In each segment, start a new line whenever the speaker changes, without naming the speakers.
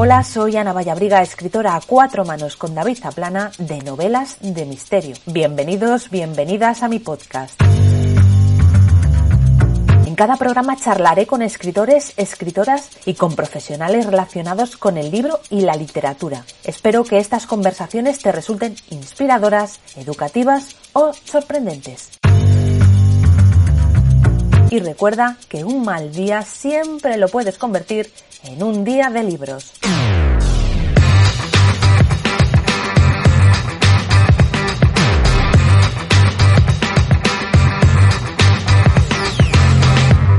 Hola, soy Ana Vallabriga, escritora a cuatro manos con David Zaplana de novelas de misterio. Bienvenidos, bienvenidas a mi podcast. En cada programa charlaré con escritores, escritoras y con profesionales relacionados con el libro y la literatura. Espero que estas conversaciones te resulten inspiradoras, educativas o sorprendentes. Y recuerda que un mal día siempre lo puedes convertir en un día de libros.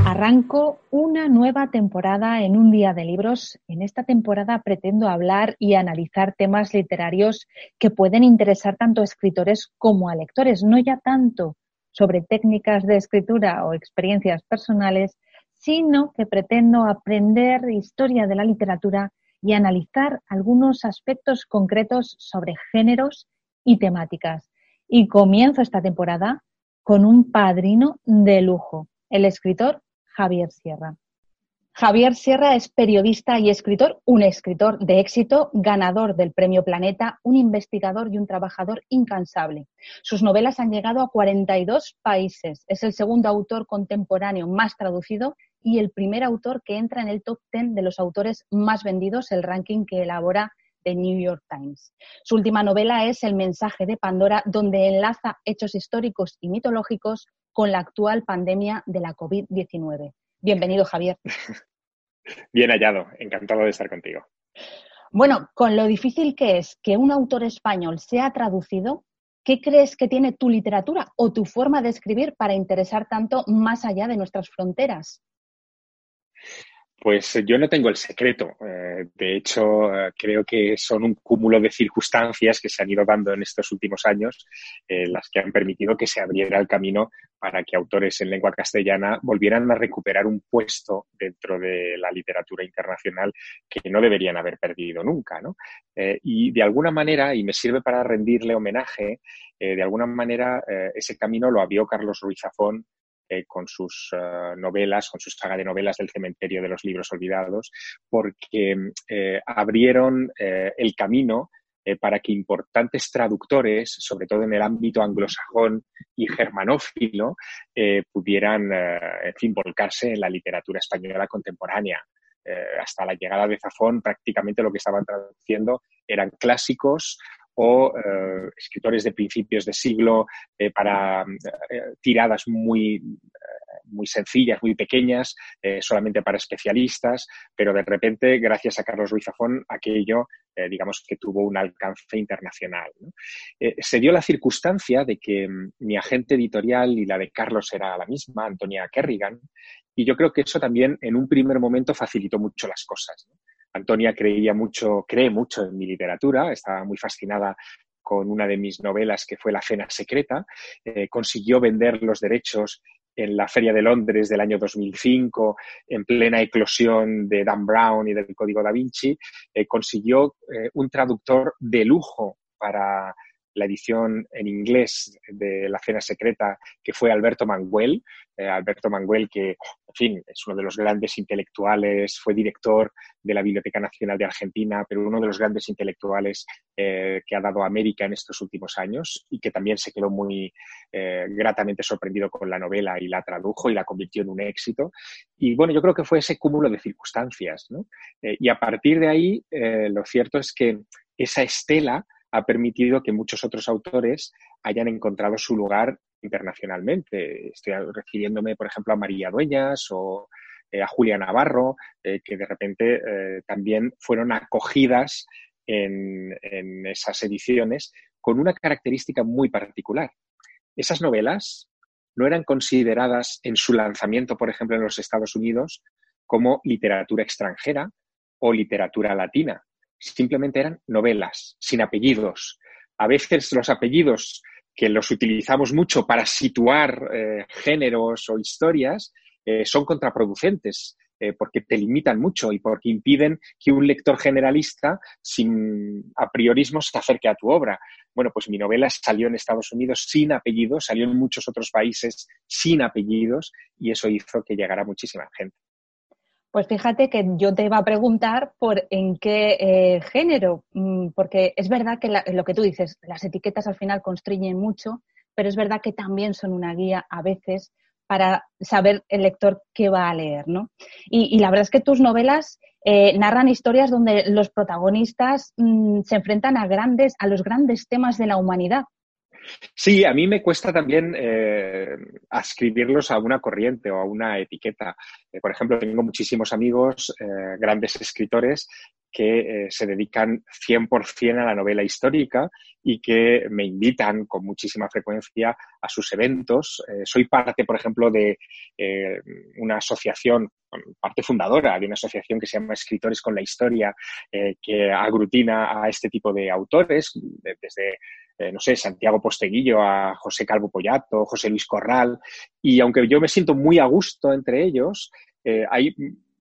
Arranco una nueva temporada en un día de libros. En esta temporada pretendo hablar y analizar temas literarios que pueden interesar tanto a escritores como a lectores, no ya tanto sobre técnicas de escritura o experiencias personales, sino que pretendo aprender historia de la literatura y analizar algunos aspectos concretos sobre géneros y temáticas. Y comienzo esta temporada con un padrino de lujo, el escritor Javier Sierra. Javier Sierra es periodista y escritor, un escritor de éxito, ganador del Premio Planeta, un investigador y un trabajador incansable. Sus novelas han llegado a 42 países. Es el segundo autor contemporáneo más traducido y el primer autor que entra en el top 10 de los autores más vendidos, el ranking que elabora The New York Times. Su última novela es El mensaje de Pandora, donde enlaza hechos históricos y mitológicos con la actual pandemia de la COVID-19. Bienvenido, Javier.
Bien hallado, encantado de estar contigo.
Bueno, con lo difícil que es que un autor español sea traducido, ¿qué crees que tiene tu literatura o tu forma de escribir para interesar tanto más allá de nuestras fronteras?
Pues eh, yo no tengo el secreto. Eh, de hecho, eh, creo que son un cúmulo de circunstancias que se han ido dando en estos últimos años las que han permitido que se abriera el camino para que autores en lengua castellana volvieran a recuperar un puesto dentro de la literatura internacional que no deberían haber perdido nunca. y de alguna manera, y me sirve para rendirle homenaje, de alguna manera ese camino lo abrió Carlos Ruiz Zafón eh, con sus eh, novelas, con su saga de novelas del cementerio de los libros olvidados, porque eh, abrieron el camino para que importantes traductores, sobre todo en el ámbito anglosajón y germanófilo, pudieran, en fin, volcarse en la literatura española contemporánea. hasta la llegada de Zafón, prácticamente lo que estaban traduciendo eran clásicos o eh, escritores de principios de siglo eh, para eh, tiradas muy, muy sencillas, muy pequeñas, solamente para especialistas, pero de repente, gracias a Carlos Ruiz Zafón, aquello, digamos que tuvo un alcance internacional. se dio la circunstancia de que mm, mi agente editorial y la de Carlos era la misma, Antonia Kerrigan, y yo creo que eso también en un primer momento facilitó mucho las cosas. Antonia creía mucho, cree mucho en mi literatura, estaba muy fascinada con una de mis novelas que fue La Cena Secreta. Eh, consiguió vender los derechos en la Feria de Londres del año 2005, en plena eclosión de Dan Brown y del Código da Vinci. Eh, consiguió eh, un traductor de lujo para la edición en inglés de La Cena Secreta, que fue Alberto Manguel. Eh, Alberto Manguel, que, en fin, es uno de los grandes intelectuales, fue director de la Biblioteca Nacional de Argentina, pero uno de los grandes intelectuales eh, que ha dado América en estos últimos años y que también se quedó muy eh, gratamente sorprendido con la novela y la tradujo y la convirtió en un éxito. Y bueno, yo creo que fue ese cúmulo de circunstancias. y a partir de ahí, lo cierto es que esa estela ha permitido que muchos otros autores hayan encontrado su lugar internacionalmente. Estoy refiriéndome, por ejemplo, a María Dueñas o eh, a Julia Navarro, eh, que de repente eh, también fueron acogidas en, en esas ediciones con una característica muy particular. Esas novelas no eran consideradas en su lanzamiento, por ejemplo, en los Estados Unidos, como literatura extranjera o literatura latina, simplemente eran novelas, sin apellidos. A veces los apellidos que los utilizamos mucho para situar eh, géneros o historias eh, son contraproducentes eh, porque te limitan mucho y porque impiden que un lector generalista sin a priorismo se acerque a tu obra. Bueno, pues mi novela salió en Estados Unidos sin apellidos, salió en muchos otros países sin apellidos y eso hizo que llegara muchísima gente.
Pues fíjate que yo te iba a preguntar por en qué eh, género, mm, porque es verdad que lo que tú dices, las etiquetas al final constriñen mucho, pero es verdad que también son una guía a veces para saber el lector qué va a leer, ¿no? Y, la verdad es que tus novelas eh, narran historias donde los protagonistas mm, se enfrentan a grandes, a los grandes temas de la humanidad.
Sí, a mí me cuesta también eh, ascribirlos a una corriente o a una etiqueta. Eh, por ejemplo, tengo muchísimos amigos, eh, grandes escritores, que se dedican 100% a la novela histórica y que me invitan con muchísima frecuencia a sus eventos. soy parte, por ejemplo, de una asociación, parte fundadora de una asociación que se llama Escritores con la Historia, que aglutina a este tipo de autores, desde eh, no sé, Santiago Posteguillo, a José Calvo Pollato, José Luis Corral, y aunque yo me siento muy a gusto entre ellos, eh, hay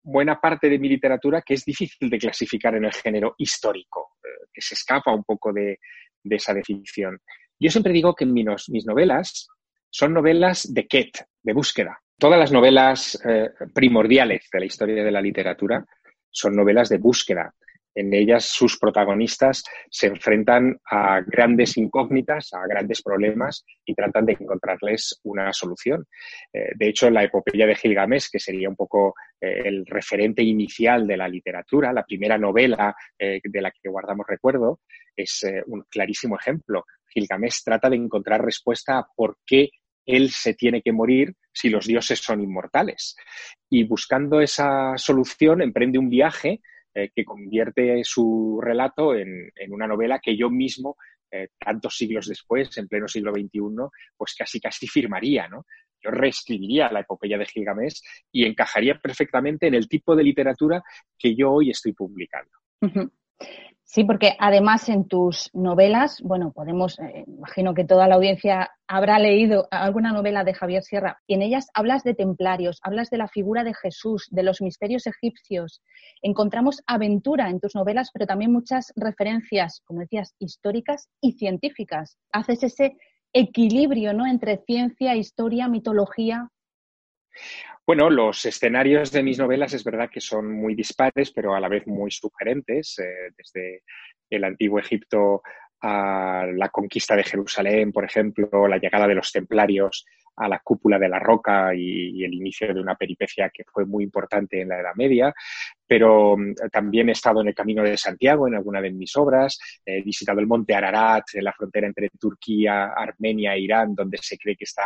buena parte de mi literatura que es difícil de clasificar en el género histórico, eh, que se escapa un poco de, esa definición. Yo siempre digo que mis, novelas son novelas de quet, de búsqueda. Todas las novelas primordiales de la historia de la literatura son novelas de búsqueda, en ellas sus protagonistas se enfrentan a grandes incógnitas, a grandes problemas y tratan de encontrarles una solución. Eh, de hecho, la epopeya de Gilgamesh, que sería un poco eh, el referente inicial de la literatura, la primera novela eh, de la que guardamos recuerdo, es un clarísimo ejemplo. Gilgamesh trata de encontrar respuesta a por qué él se tiene que morir si los dioses son inmortales. Y buscando esa solución, emprende un viaje eh, que convierte su relato en, una novela que yo mismo, eh, tantos siglos después, en pleno siglo XXI, pues casi casi firmaría, ¿no? Yo reescribiría la epopeya de Gilgamesh y encajaría perfectamente en el tipo de literatura que yo hoy estoy publicando.
Sí, porque además en tus novelas, bueno, podemos, eh, imagino que toda la audiencia habrá leído alguna novela de Javier Sierra, y en ellas hablas de templarios, hablas de la figura de Jesús, de los misterios egipcios. Encontramos aventura en tus novelas, pero también muchas referencias, como decías, históricas y científicas. Haces ese equilibrio, ¿no? Entre ciencia, historia, mitología.
Bueno, los escenarios de mis novelas es verdad que son muy dispares, pero a la vez muy sugerentes, eh, desde el antiguo Egipto a la conquista de Jerusalén, por ejemplo, la llegada de los templarios a la cúpula de la roca y, el inicio de una peripecia que fue muy importante en la Edad Media, pero mm, también he estado en el Camino de Santiago en alguna de mis obras, he visitado el monte Ararat, en la frontera entre Turquía, Armenia e Irán, donde se cree que está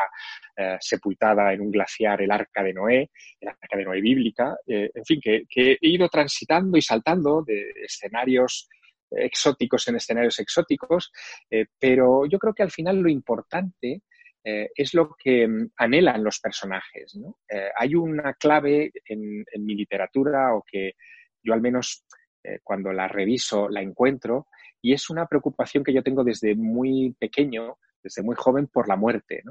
eh, sepultada en un glaciar el Arca de Noé, el Arca de Noé bíblica, eh, en fin, que, he ido transitando y saltando de escenarios exóticos en escenarios exóticos, eh, pero yo creo que al final lo importante eh, es lo que mm, anhelan los personajes. Eh, hay una clave en, mi literatura o que yo al menos cuando la reviso la encuentro y es una preocupación que yo tengo desde muy pequeño, desde muy joven, por la muerte.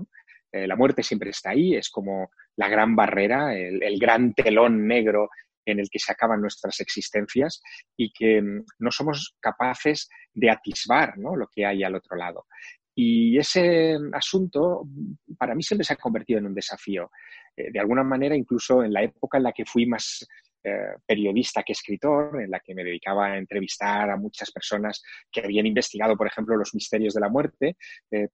la muerte siempre está ahí, es como la gran barrera, el gran telón negro en el que se acaban nuestras existencias y que mm, no somos capaces de atisbar lo que hay al otro lado. Y ese asunto para mí siempre se ha convertido en un desafío. Eh, de alguna manera, incluso en la época en la que fui más eh, periodista que escritor, en la que me dedicaba a entrevistar a muchas personas que habían investigado, por ejemplo, los misterios de la muerte, eh,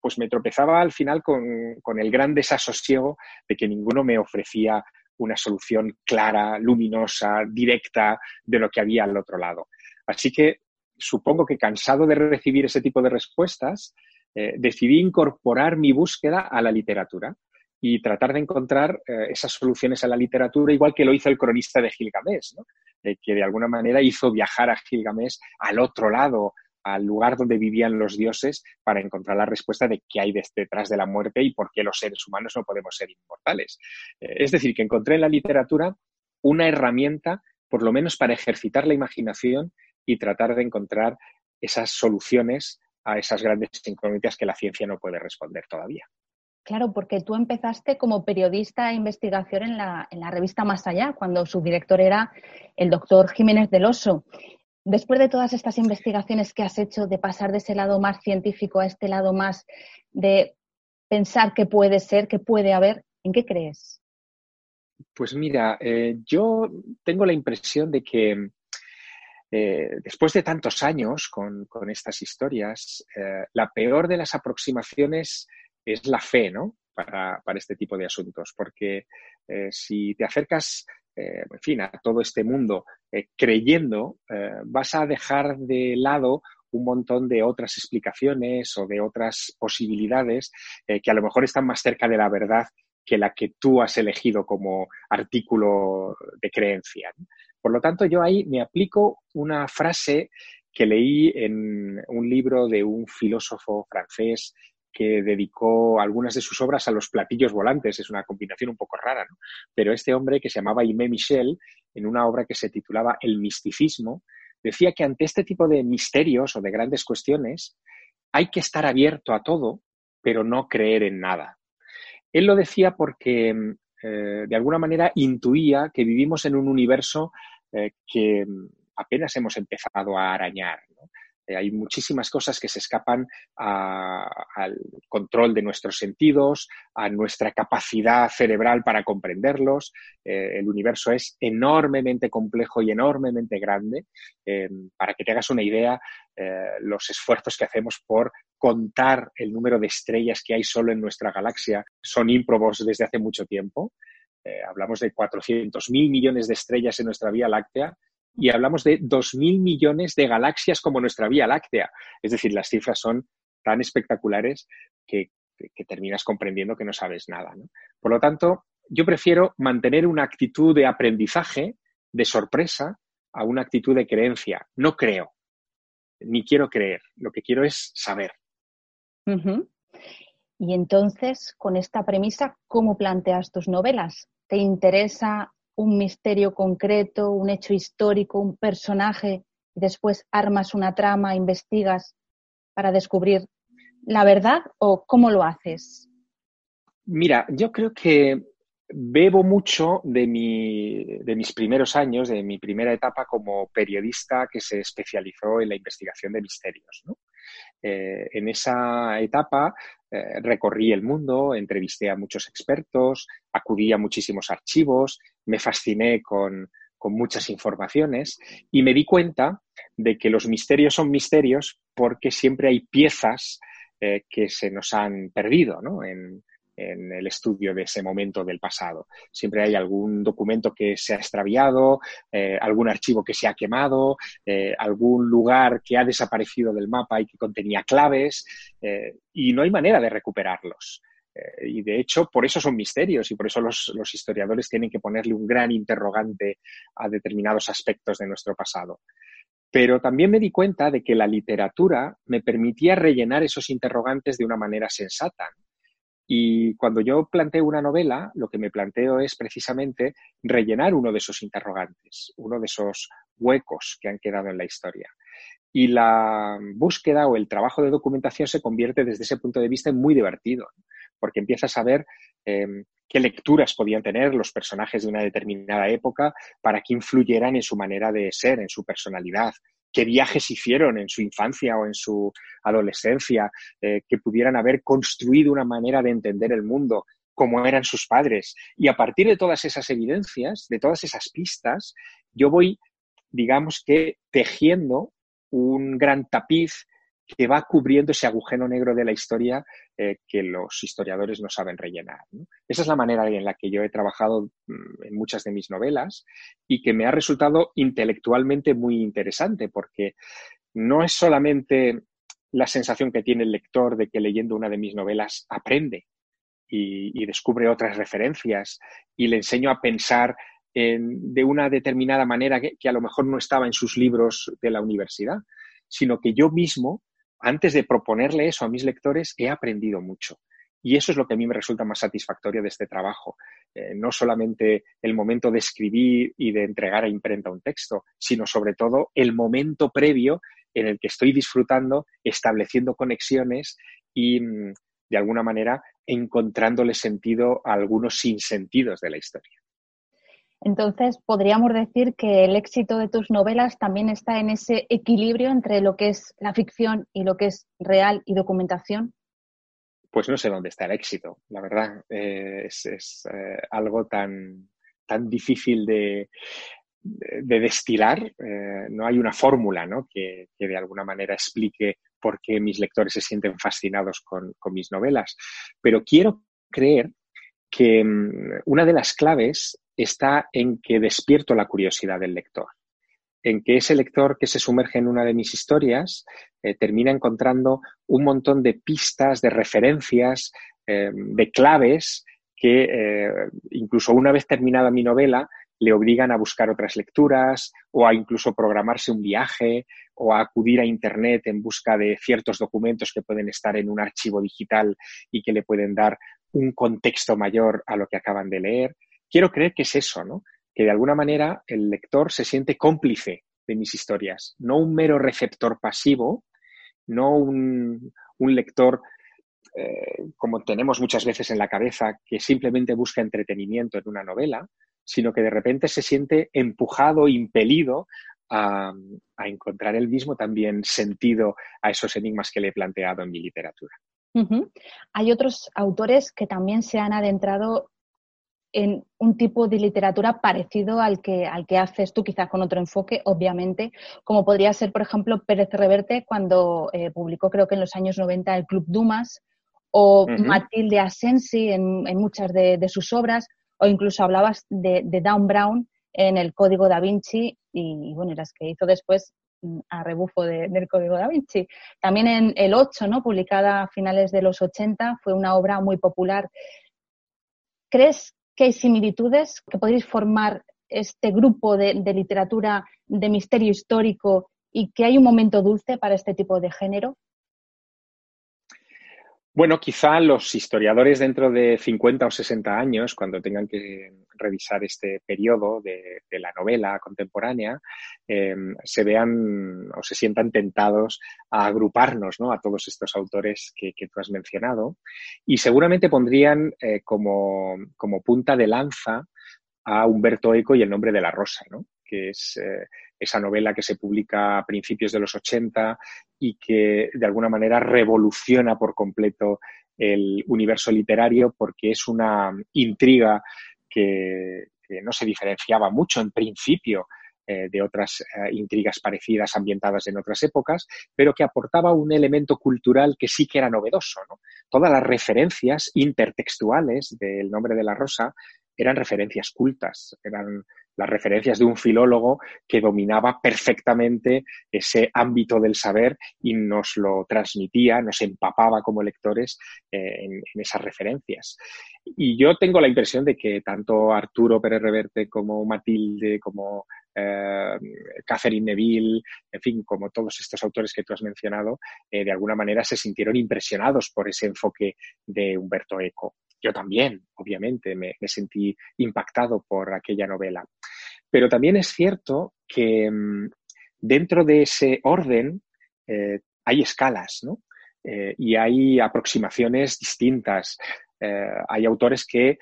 pues me tropezaba al final con, con el gran desasosiego de que ninguno me ofrecía una solución clara, luminosa, directa de lo que había al otro lado. Así que supongo que cansado de recibir ese tipo de respuestas, eh, decidí incorporar mi búsqueda a la literatura y tratar de encontrar eh, esas soluciones a la literatura, igual que lo hizo el cronista de Gilgamesh, eh, que de alguna manera hizo viajar a Gilgamesh al otro lado al lugar donde vivían los dioses para encontrar la respuesta de qué hay detrás de la muerte y por qué los seres humanos no podemos ser inmortales. Es decir, que encontré en la literatura una herramienta, por lo menos para ejercitar la imaginación y tratar de encontrar esas soluciones a esas grandes incógnitas que la ciencia no puede responder todavía.
Claro, porque tú empezaste como periodista de investigación en la, en la revista Más Allá, cuando su director era el doctor Jiménez del Oso después de todas estas investigaciones que has hecho, de pasar de ese lado más científico a este lado más de pensar qué puede ser, qué puede haber, ¿en qué crees?
Pues mira, eh, yo tengo la impresión de que eh, después de tantos años con, estas historias, eh, la peor de las aproximaciones es la fe, ¿no? Para, este tipo de asuntos, porque si te acercas, en fin, a todo este mundo creyendo, vas a dejar de lado un montón de otras explicaciones o de otras posibilidades que a lo mejor están más cerca de la verdad que la que tú has elegido como artículo de creencia. Por lo tanto, yo ahí me aplico una frase que leí en un libro de un filósofo francés que dedicó algunas de sus obras a los platillos volantes. Es una combinación un poco rara, ¿no? Pero este hombre, que se llamaba Aimé Michel, en una obra que se titulaba El misticismo, decía que ante este tipo de misterios o de grandes cuestiones hay que estar abierto a todo, pero no creer en nada. Él lo decía porque mm, eh, de alguna manera intuía que vivimos en un universo eh, que mm, apenas hemos empezado a arañar. Eh, hay muchísimas cosas que se escapan al control de nuestros sentidos, a nuestra capacidad cerebral para comprenderlos. el universo es enormemente complejo y enormemente grande. para que te hagas una idea, los esfuerzos que hacemos por contar el número de estrellas que hay solo en nuestra galaxia son ímprobos desde hace mucho tiempo. Eh, hablamos de 400.000 millones de estrellas en nuestra Vía Láctea y hablamos de 2.000 millones de galaxias como nuestra Vía Láctea. Es decir, las cifras son tan espectaculares que, terminas comprendiendo que no sabes nada. Por lo tanto, yo prefiero mantener una actitud de aprendizaje, de sorpresa, a una actitud de creencia. No creo, ni quiero creer. Lo que quiero es saber.
Y entonces, con esta premisa, ¿cómo planteas tus novelas? ¿Te interesa un misterio concreto, un hecho histórico, un personaje, y después armas una trama, investigas para descubrir la verdad o cómo lo haces?
Mira, yo creo que bebo mucho de, de mis primeros años, de mi primera etapa como periodista que se especializó en la investigación de misterios. ¿no? Eh, en esa etapa eh, recorrí el mundo, entrevisté a muchos expertos, acudí a muchísimos archivos, me fasciné con, muchas informaciones y me di cuenta de que los misterios son misterios porque siempre hay piezas eh, que se nos han perdido ¿no? En el estudio de ese momento del pasado. Siempre hay algún documento que se ha extraviado, eh, algún archivo que se ha quemado, eh, algún lugar que ha desaparecido del mapa y que contenía claves, eh, y no hay manera de recuperarlos. y de hecho, por eso son misterios y por eso los, los historiadores tienen que ponerle un gran interrogante a determinados aspectos de nuestro pasado. Pero también me di cuenta de que la literatura me permitía rellenar esos interrogantes de una manera sensata. Y cuando yo planteo una novela, lo que me planteo es precisamente rellenar uno de esos interrogantes, uno de esos huecos que han quedado en la historia. Y la búsqueda o el trabajo de documentación se convierte desde ese punto de vista en muy divertido, porque empiezas a ver em, qué lecturas podían tener los personajes de una determinada época para que influyeran en su manera de ser, en su personalidad, qué viajes hicieron en su infancia o en su adolescencia, eh, que pudieran haber construido una manera de entender el mundo, como eran sus padres. Y a partir de todas esas evidencias, de todas esas pistas, yo voy, digamos que, tejiendo un gran tapiz que va cubriendo ese agujero negro de la historia eh, que los historiadores no saben rellenar. Esa es la manera en la que yo he trabajado mm, en muchas de mis novelas y que me ha resultado intelectualmente muy interesante porque no es solamente la sensación que tiene el lector de que leyendo una de mis novelas aprende y, descubre otras referencias y le enseño a pensar de una determinada manera que a lo mejor no estaba en sus libros de la universidad, sino que yo mismo antes de proponerle eso a mis lectores, he aprendido mucho. Y eso es lo que a mí me resulta más satisfactorio de este trabajo. Eh, no solamente el momento de escribir y de entregar a imprenta un texto, sino sobre todo el momento previo en el que estoy disfrutando, estableciendo conexiones y, mm, de alguna manera, encontrándole sentido a algunos sinsentidos de la historia.
Entonces, podríamos decir que el éxito de tus novelas también está en ese equilibrio entre lo que es la ficción y lo que es real y documentación.
Pues no sé dónde está el éxito, la verdad. Eh, es, eh, algo tan, tan difícil de, destilar. Eh, no hay una fórmula ¿no? que, de alguna manera explique por qué mis lectores se sienten fascinados con, mis novelas. Pero quiero creer que mm, una de las claves está en que despierto la curiosidad del lector en que ese lector que se sumerge en una de mis historias eh, termina encontrando un montón de pistas, de referencias, eh, de claves que eh, incluso una vez terminada mi novela le obligan a buscar otras lecturas o a incluso programarse un viaje o a acudir a Internet en busca de ciertos documentos que pueden estar en un archivo digital y que le pueden dar un contexto mayor a lo que acaban de leer. Quiero creer que es eso, ¿no? que de alguna manera el lector se siente cómplice de mis historias, no un mero receptor pasivo, no un, lector eh, como tenemos muchas veces en la cabeza, que simplemente busca entretenimiento en una novela, sino que de repente se siente empujado, impelido a, encontrar el mismo también sentido a esos enigmas que le he planteado en mi literatura.
Hay otros autores que también se han adentrado en un tipo de literatura parecido al que, al que haces tú, quizás con otro enfoque, obviamente, como podría ser, por ejemplo, Pérez Reverte cuando eh, publicó, creo que en los años 90, el Club Dumas, o Matilde Asensi en, muchas de, sus obras, o incluso hablabas de, de Down Brown en el Código da Vinci y, bueno, las que hizo después mm, a rebufo del Código da Vinci. También en El 8, ¿no? publicada a finales de los 80, fue una obra muy popular. ¿Crees hay similitudes, que podéis formar este grupo de, literatura de misterio histórico y que hay un momento dulce para este tipo de género?
Bueno, quizá los historiadores dentro de 50 o 60 años, cuando tengan que revisar este periodo de, la novela contemporánea, eh, se vean o se sientan tentados a agruparnos ¿no? a todos estos autores que, tú has mencionado y seguramente pondrían eh, como, como, punta de lanza a Humberto Eco y el nombre de la rosa, ¿no? que es eh, esa novela que se publica a principios de los 80 y que de alguna manera revoluciona por completo el universo literario porque es una intriga que, no se diferenciaba mucho en principio eh, de otras eh, intrigas parecidas ambientadas en otras épocas, pero que aportaba un elemento cultural que sí que era novedoso. Todas las referencias intertextuales del nombre de la rosa eran referencias cultas, eran las referencias de un filólogo que dominaba perfectamente ese ámbito del saber y nos lo transmitía, nos empapaba como lectores eh, en, esas referencias. Y yo tengo la impresión de que tanto Arturo Pérez Reverte como Matilde, como eh, Catherine Neville, en fin, como todos estos autores que tú has mencionado, eh, de alguna manera se sintieron impresionados por ese enfoque de Humberto Eco. Yo también, obviamente, me, sentí impactado por aquella novela. Pero también es cierto que mm, dentro de ese orden eh, hay escalas, ¿no? Eh, y hay aproximaciones distintas. Eh, hay autores que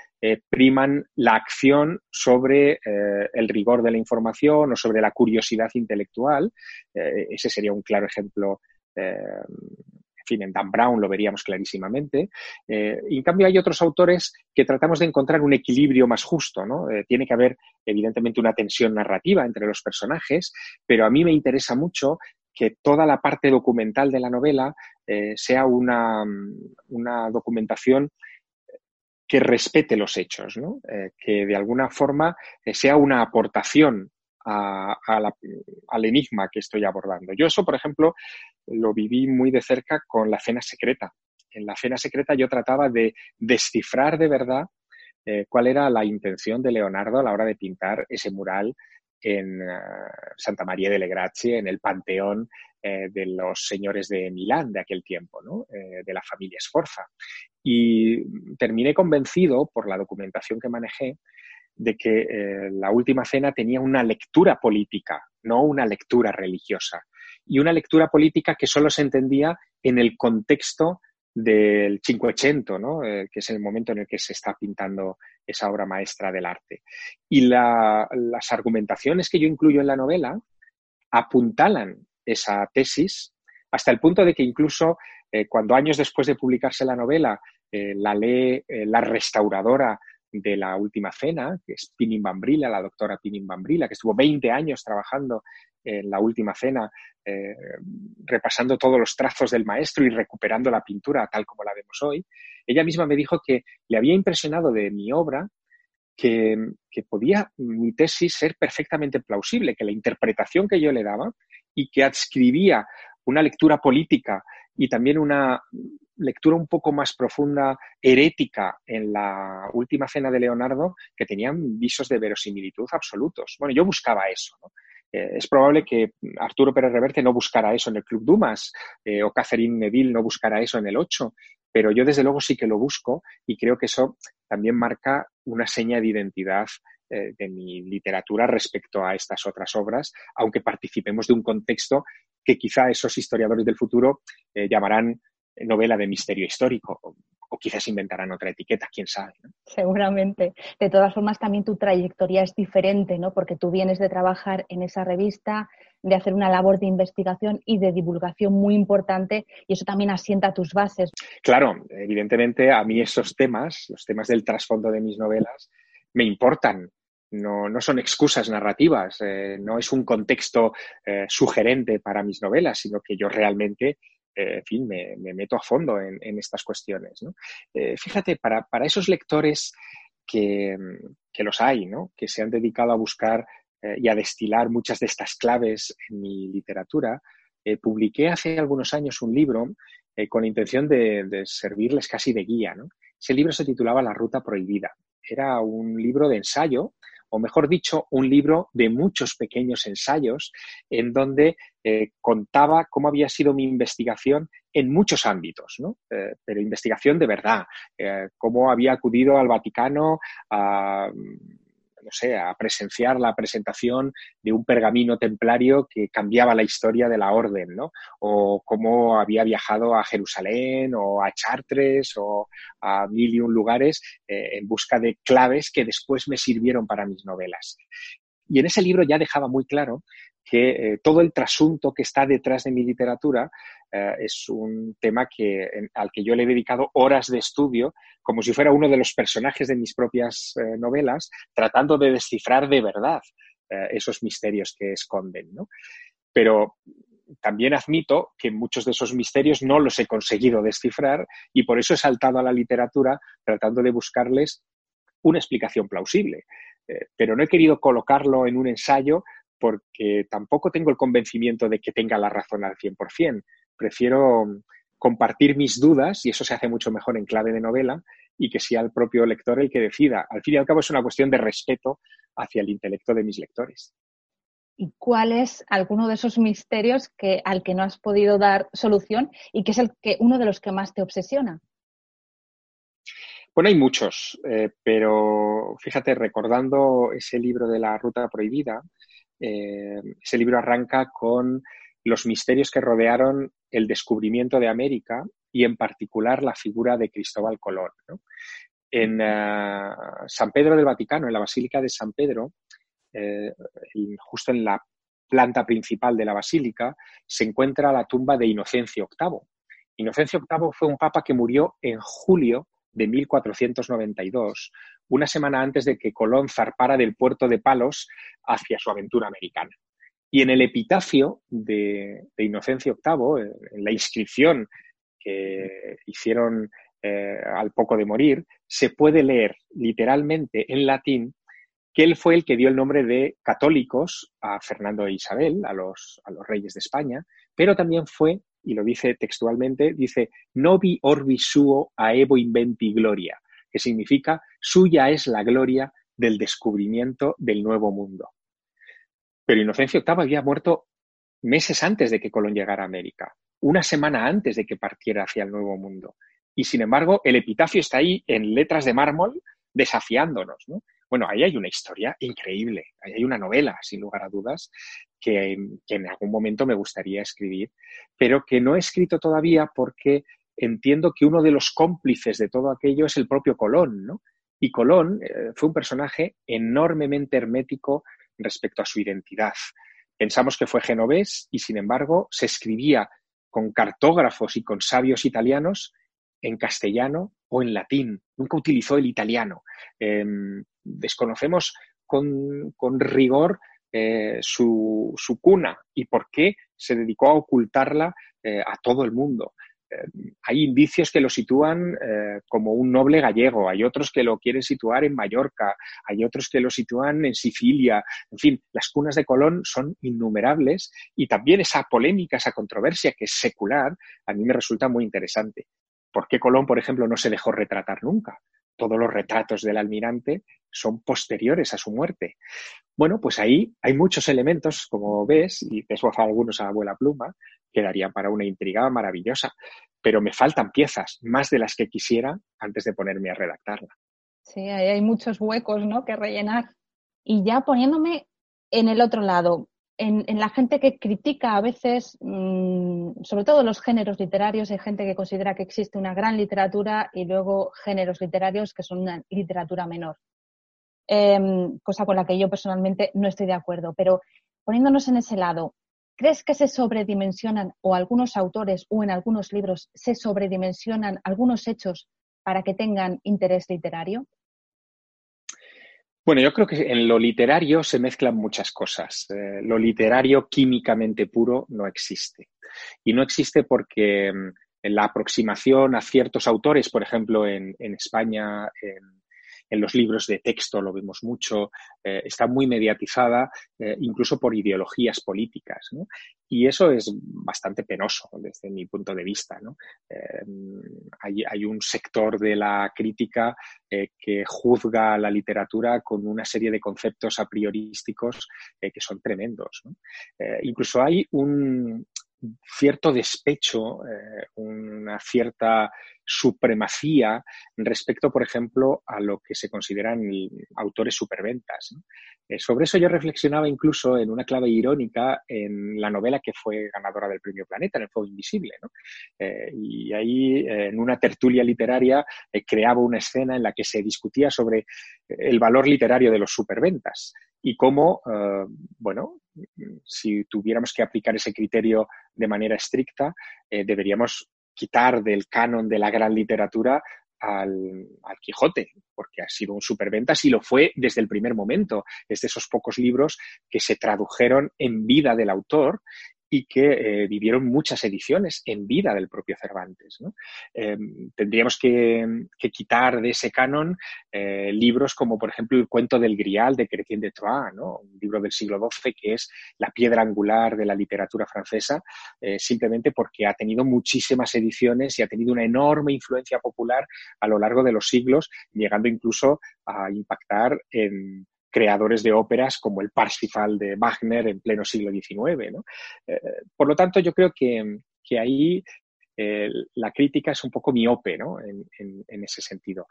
priman la acción sobre el rigor de la información o sobre la curiosidad intelectual. ese sería un claro ejemplo fin, en Dan Brown lo veríamos clarísimamente. Eh, en cambio hay otros autores que tratamos de encontrar un equilibrio más justo. Eh, tiene que haber, evidentemente, una tensión narrativa entre los personajes, pero a mí me interesa mucho que toda la parte documental de la novela eh, sea una, una, documentación que respete los hechos, que de alguna forma sea una aportación al enigma que estoy abordando. Yo eso, por ejemplo, lo viví muy de cerca con la cena secreta. En la cena secreta yo trataba de descifrar de verdad eh, cuál era la intención de Leonardo a la hora de pintar ese mural en eh, Santa María delle Grazie, en el panteón eh, de los señores de Milán de aquel tiempo, de la familia Sforza. Y terminé convencido por la documentación que manejé de que eh, la última cena tenía una lectura política, no una lectura religiosa. Y una lectura política que solo se entendía en el contexto del Cinquecento, ¿no? Eh, que es el momento en el que se está pintando esa obra maestra del arte. Y las argumentaciones que yo incluyo en la novela apuntalan esa tesis hasta el punto de que incluso eh, cuando años después de publicarse la novela la lee la restauradora de la última cena, que es Pinin Bambrila, la doctora Pinin Bambrila, que estuvo 20 años trabajando en la última cena, eh, repasando todos los trazos del maestro y recuperando la pintura tal como la vemos hoy. Ella misma me dijo que le había impresionado de mi obra que, que podía mi tesis ser perfectamente plausible, que la interpretación que yo le daba y que adscribía una lectura política y también una lectura un poco más profunda, herética, en la última cena de Leonardo, que tenían visos de verosimilitud absolutos. Bueno, yo buscaba eso. Eh, es probable que Arturo Pérez Reverte no buscara eso en el Club Dumas eh, o Catherine Neville no buscara eso en el 8, pero yo desde luego sí que lo busco y creo que eso también marca una seña de identidad eh, de mi literatura respecto a estas otras obras, aunque participemos de un contexto que quizá esos historiadores del futuro eh, llamarán novela de misterio histórico o, quizás inventarán otra etiqueta, quién sabe.
Seguramente. De todas formas, también tu trayectoria es diferente, ¿no? Porque tú vienes de trabajar en esa revista, de hacer una labor de investigación y de divulgación muy importante y eso también asienta tus bases.
Claro, evidentemente a mí esos temas, los temas del trasfondo de mis novelas, me importan no, no son excusas narrativas, eh, no es un contexto eh, sugerente para mis novelas, sino que yo realmente, eh, en fin, me, meto a fondo en, estas cuestiones. fíjate, para, esos lectores que, que, los hay, ¿no? que se han dedicado a buscar y a destilar muchas de estas claves en mi literatura, publiqué hace algunos años un libro con la intención de, de, servirles casi de guía. ¿no? Ese libro se titulaba La Ruta Prohibida. Era un libro de ensayo o mejor dicho, un libro de muchos pequeños ensayos en donde eh, contaba cómo había sido mi investigación en muchos ámbitos, ¿no? Eh, pero investigación de verdad, eh, cómo había acudido al Vaticano a no sé, a presenciar la presentación de un pergamino templario que cambiaba la historia de la orden, ¿no? O cómo había viajado a Jerusalén o a Chartres o a mil y un lugares eh, en busca de claves que después me sirvieron para mis novelas. Y en ese libro ya dejaba muy claro que eh, todo el trasunto que está detrás de mi literatura eh, es un tema que, al que yo le he dedicado horas de estudio, como si fuera uno de los personajes de mis propias eh, novelas, tratando de descifrar de verdad esos misterios que esconden. ¿no? Pero también admito que muchos de esos misterios no los he conseguido descifrar y por eso he saltado a la literatura tratando de buscarles una explicación plausible. pero no he querido colocarlo en un ensayo porque tampoco tengo el convencimiento de que tenga la razón al 100%. Prefiero compartir mis dudas, y eso se hace mucho mejor en clave de novela, y que sea el propio lector el que decida. Al fin y al cabo es una cuestión de respeto hacia el intelecto de mis lectores.
¿Y cuál es alguno de esos misterios que, al que no has podido dar solución y que es el que, uno de los que más te obsesiona?
Bueno, hay muchos, eh, pero fíjate, recordando ese libro de la ruta prohibida, eh, ese libro arranca con los misterios que rodearon el descubrimiento de América y en particular la figura de Cristóbal Colón. En eh, San Pedro del Vaticano, en la Basílica de San Pedro, eh, justo en la planta principal de la basílica, se encuentra la tumba de Inocencio VIII. Inocencio VIII fue un papa que murió en julio de 1492, una semana antes de que Colón zarpara del puerto de Palos hacia su aventura americana. Y en el epitafio de, Inocencio VIII, en la inscripción que hicieron eh, al poco de morir, se puede leer literalmente en latín que él fue el que dio el nombre de católicos a Fernando e Isabel, a los, a los reyes de España, pero también fue, y lo dice textualmente, dice, novi orbi suo a evo inventi gloria, que significa suya es la gloria del descubrimiento del nuevo mundo. Pero Inocencio VIII había muerto meses antes de que Colón llegara a América, una semana antes de que partiera hacia el nuevo mundo. Y sin embargo, el epitafio está ahí en letras de mármol desafiándonos. Bueno, ahí hay una historia increíble, ahí hay una novela, sin lugar a dudas, que, en algún momento me gustaría escribir, pero que no he escrito todavía porque entiendo que uno de los cómplices de todo aquello es el propio Colón, ¿no? Y Colón eh, fue un personaje enormemente hermético respecto a su identidad. Pensamos que fue genovés y, sin embargo, se escribía con cartógrafos y con sabios italianos en castellano o en latín, nunca utilizó el italiano. Em, desconocemos con, rigor eh, su, cuna y por qué se dedicó a ocultarla eh, a todo el mundo. Eh, hay indicios que lo sitúan eh, como un noble gallego, hay otros que lo quieren situar en Mallorca, hay otros que lo sitúan en Sicilia. En fin, las cunas de Colón son innumerables y también esa polémica, esa controversia que es secular, a mí me resulta muy interesante. ¿Por qué Colón, por ejemplo, no se dejó retratar nunca? Todos los retratos del almirante son posteriores a su muerte. Bueno, pues ahí hay muchos elementos, como ves, y te algunos a la abuela pluma, quedaría para una intriga maravillosa. Pero me faltan piezas, más de las que quisiera antes de ponerme a redactarla.
Sí, hay muchos huecos ¿no? que rellenar. Y ya poniéndome en el otro lado, en, la gente que critica a veces, mm, sobre todo los géneros literarios, hay gente que considera que existe una gran literatura y luego géneros literarios que son una literatura menor. Em, cosa con la que yo personalmente no estoy de acuerdo. Pero poniéndonos en ese lado, ¿Crees que se sobredimensionan o algunos autores o en algunos libros se sobredimensionan algunos hechos para que tengan interés literario?
Bueno, yo creo que en lo literario se mezclan muchas cosas. Eh, lo literario químicamente puro no existe. Y no existe porque mm, la aproximación a ciertos autores, por ejemplo, en, en España, en, en los libros de texto lo vemos mucho, eh, está muy mediatizada eh, incluso por ideologías políticas. Y eso es bastante penoso desde mi punto de vista. Eh, hay, un sector de la crítica que juzga la literatura con una serie de conceptos a priorísticos que son tremendos. incluso hay un, cierto despecho, eh, una cierta supremacía respecto, por ejemplo, a lo que se consideran autores superventas. Eh, sobre eso yo reflexionaba incluso en una clave irónica en la novela que fue ganadora del Premio Planeta, en El Fuego Invisible. Eh, y ahí, en una tertulia literaria, creaba una escena en la que se discutía sobre el valor literario de los superventas y cómo, bueno, si tuviéramos que aplicar ese criterio de manera estricta, eh, deberíamos quitar del canon de la gran literatura al, al, Quijote, porque ha sido un superventas y lo fue desde el primer momento. Es de esos pocos libros que se tradujeron en vida del autor y que eh, vivieron muchas ediciones en vida del propio Cervantes. Em, tendríamos que, quitar de ese canon eh, libros como, por ejemplo, el cuento del Grial de Chrétien de Troyes, un libro del siglo XII que es la piedra angular de la literatura francesa, eh, simplemente porque ha tenido muchísimas ediciones y ha tenido una enorme influencia popular a lo largo de los siglos, llegando incluso a impactar en creadores de óperas como el Parsifal de Wagner en pleno siglo XIX. Eh, por lo tanto, yo creo que, ahí eh, la crítica es un poco miope en, ese sentido.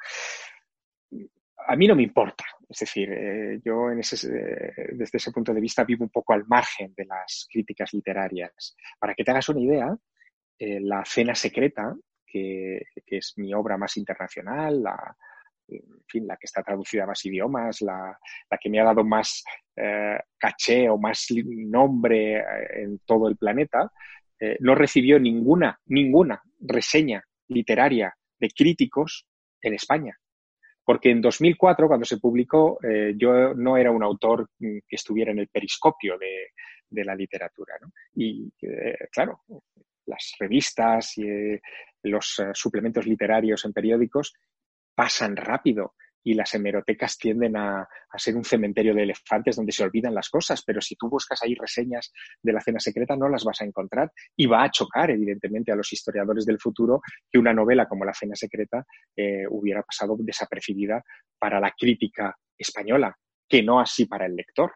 A mí no me importa, es decir, eh, yo desde ese punto de vista vivo un poco al margen de las críticas literarias. Para que te hagas una idea, La Cena Secreta, que, que, es mi obra más internacional, la, en fin, la que está traducida a más idiomas, la, que me ha dado más eh, caché o más nombre eh, en todo el planeta, eh, no recibió ninguna, ninguna reseña literaria de críticos en España. Porque en 2004, cuando se publicó, yo no era un autor que estuviera en el periscopio de, de la literatura. ¿no? Y claro, las revistas y los suplementos literarios en periódicos pasan rápido y las hemerotecas tienden a, ser un cementerio de elefantes donde se olvidan las cosas, pero si tú buscas ahí reseñas de la cena secreta no las vas a encontrar y va a chocar evidentemente a los historiadores del futuro que una novela como la cena secreta eh, hubiera pasado desapercibida para la crítica española, que no así para el lector,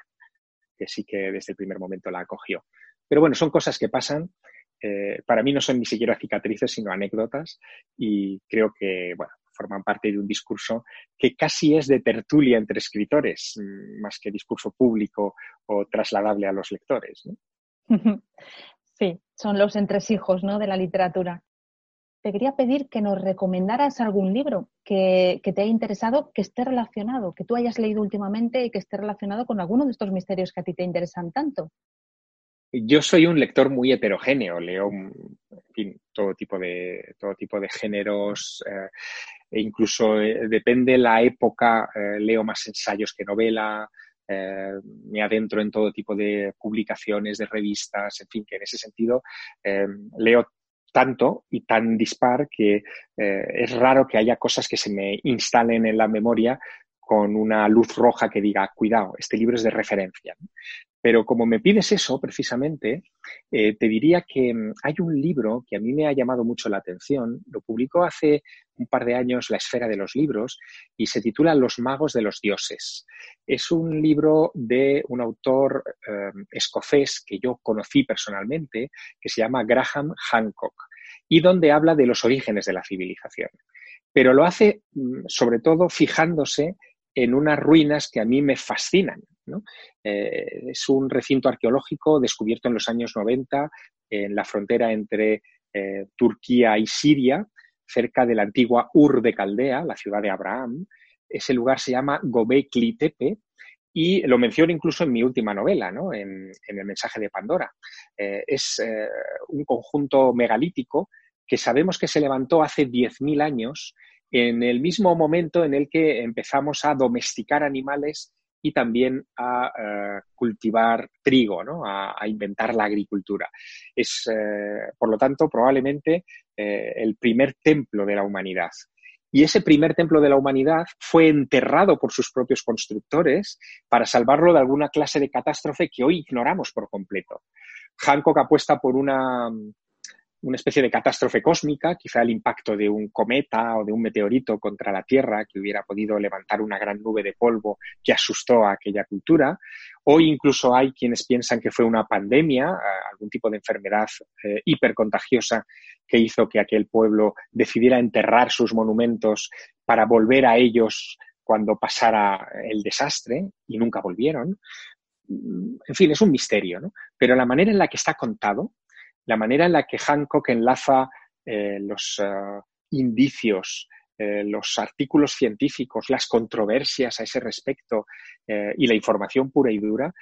que sí que desde el primer momento la acogió. Pero bueno, son cosas que pasan. Eh, para mí no son ni siquiera cicatrices, sino anécdotas y creo que, bueno, forman parte de un discurso que casi es de tertulia entre escritores, mm, más que discurso público o trasladable a los lectores.
Sí, son los entresijos ¿no? de la literatura. Te quería pedir que nos recomendaras algún libro que, que, te haya interesado, que esté relacionado, que tú hayas leído últimamente y que esté relacionado con alguno de estos misterios que a ti te interesan tanto.
Yo soy un lector muy heterogéneo, leo todo, tipo de, todo tipo de géneros. Eh, e incluso depende la época, leo más ensayos que novela, me adentro en todo tipo de publicaciones, de revistas, en fin, que en ese sentido leo tanto y tan dispar que es raro que haya cosas que se me instalen en la memoria con una luz roja que diga, cuidado, este libro es de referencia. Pero como me pides eso, precisamente, eh, te diría que mm, hay un libro que a mí me ha llamado mucho la atención, lo publicó hace un par de años La Esfera de los Libros y se titula Los magos de los dioses. Es un libro de un autor em, escocés que yo conocí personalmente, que se llama Graham Hancock, y donde habla de los orígenes de la civilización. Pero lo hace mm, sobre todo fijándose en unas ruinas que a mí me fascinan. Eh, es un recinto arqueológico descubierto en los años 90 en la frontera entre eh, Turquía y Siria, cerca de la antigua Ur de Caldea, la ciudad de Abraham. Ese lugar se llama Gobekli Tepe y lo menciono incluso en mi última novela, en, El mensaje de Pandora. Eh, es un conjunto megalítico que sabemos que se levantó hace 10.000 años en el mismo momento en el que empezamos a domesticar animales y también a eh, cultivar trigo, ¿no? a, inventar la agricultura. Es, eh, por lo tanto, probablemente eh, el primer templo de la humanidad. Y ese primer templo de la humanidad fue enterrado por sus propios constructores para salvarlo de alguna clase de catástrofe que hoy ignoramos por completo. Hancock apuesta por una una especie de catástrofe cósmica, quizá el impacto de un cometa o de un meteorito contra la Tierra que hubiera podido levantar una gran nube de polvo que asustó a aquella cultura. Hoy incluso hay quienes piensan que fue una pandemia, eh, algún tipo de enfermedad eh, hipercontagiosa que hizo que aquel pueblo decidiera enterrar sus monumentos para volver a ellos cuando pasara el desastre y nunca volvieron. En fin, es un misterio, ¿no? Pero la manera en la que está contado, la manera en la que Hancock enlaza eh, los eh, indicios, eh, los artículos científicos, las controversias a ese respecto y la información pura y dura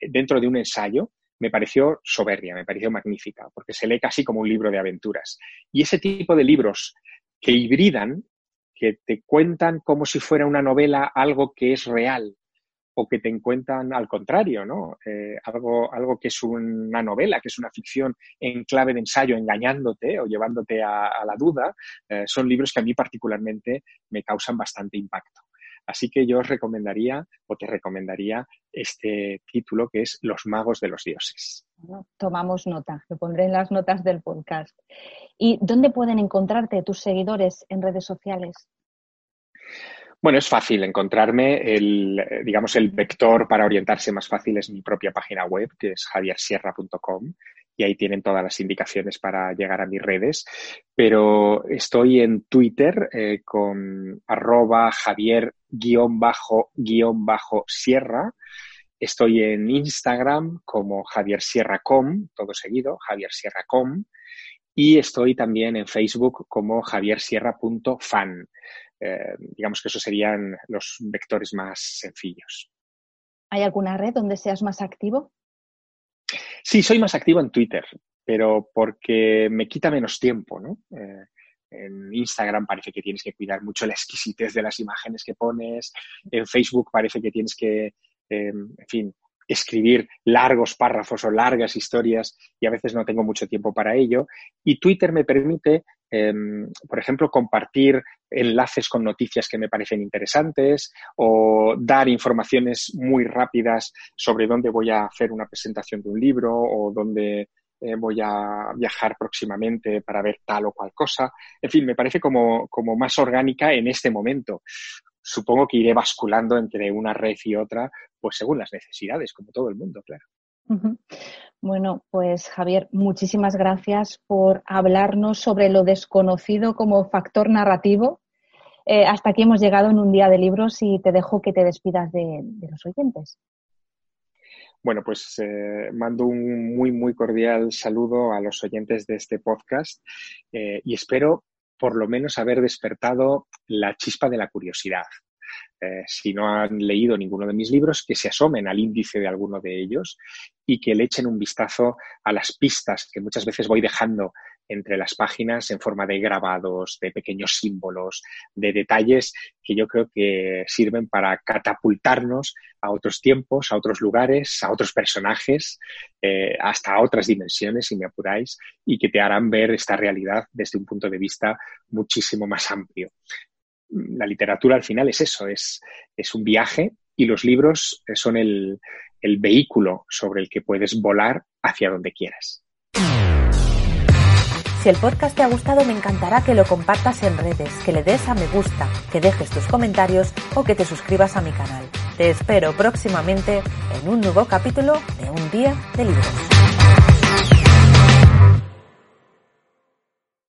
dentro de un ensayo, me pareció soberbia, me pareció magnífica, porque se lee casi como un libro de aventuras. Y ese tipo de libros que hibridan, que te cuentan como si fuera una novela algo que es real, o que te encuentran al contrario, ¿no? Eh, algo, algo que es una novela, que es una ficción en clave de ensayo, engañándote o llevándote a, la duda, eh, son libros que a mí particularmente me causan bastante impacto. Así que yo os recomendaría o te recomendaría este título que es Los magos de los dioses.
tomamos nota, lo pondré en las notas del podcast. ¿Y dónde pueden encontrarte tus seguidores en redes sociales?
Bueno, es fácil encontrarme. El, digamos, el vector para orientarse más fácil es mi propia página web, que es javiersierra.com, y ahí tienen todas las indicaciones para llegar a mis redes. Pero estoy en Twitter eh, con arroba javier-sierra. Estoy en Instagram como javiersierra.com, todo seguido, javiersierra.com. Y estoy también en Facebook como javiersierra.fan. Eh, digamos que esos serían los vectores más sencillos.
¿Hay alguna red donde seas más activo?
Sí, soy más activo en Twitter, pero porque me quita menos tiempo, ¿no? Eh, en Instagram parece que tienes que cuidar mucho la exquisitez de las imágenes que pones. En Facebook parece que tienes que, eh, en fin, escribir largos párrafos o largas historias y a veces no tengo mucho tiempo para ello. Y Twitter me permite, em, por ejemplo, compartir enlaces con noticias que me parecen interesantes o dar informaciones muy rápidas sobre dónde voy a hacer una presentación de un libro o dónde eh, voy a viajar próximamente para ver tal o cual cosa. En fin, me parece como, como más orgánica en este momento supongo que iré basculando entre una red y otra, pues según las necesidades, como todo el mundo, claro.
Bueno, pues Javier, muchísimas gracias por hablarnos sobre lo desconocido como factor narrativo. Eh, hasta aquí hemos llegado en un día de libros y te dejo que te despidas de, los oyentes.
Bueno, pues eh, mando un muy, muy cordial saludo a los oyentes de este podcast eh, y espero por lo menos haber despertado la chispa de la curiosidad. Eh, si no han leído ninguno de mis libros, que se asomen al índice de alguno de ellos y que le echen un vistazo a las pistas que muchas veces voy dejando entre las páginas en forma de grabados, de pequeños símbolos, de detalles que yo creo que sirven para catapultarnos a otros tiempos, a otros lugares, a otros personajes, eh, hasta a otras dimensiones, si me apuráis, y que te harán ver esta realidad desde un punto de vista muchísimo más amplio. La literatura al final es eso, es, es un viaje y los libros son el, el vehículo sobre el que puedes volar hacia donde quieras.
El podcast te ha gustado, me encantará que lo compartas en redes, que le des a me gusta, que dejes tus comentarios o que te suscribas a mi canal. Te espero próximamente en un nuevo capítulo de Un Día de Libros.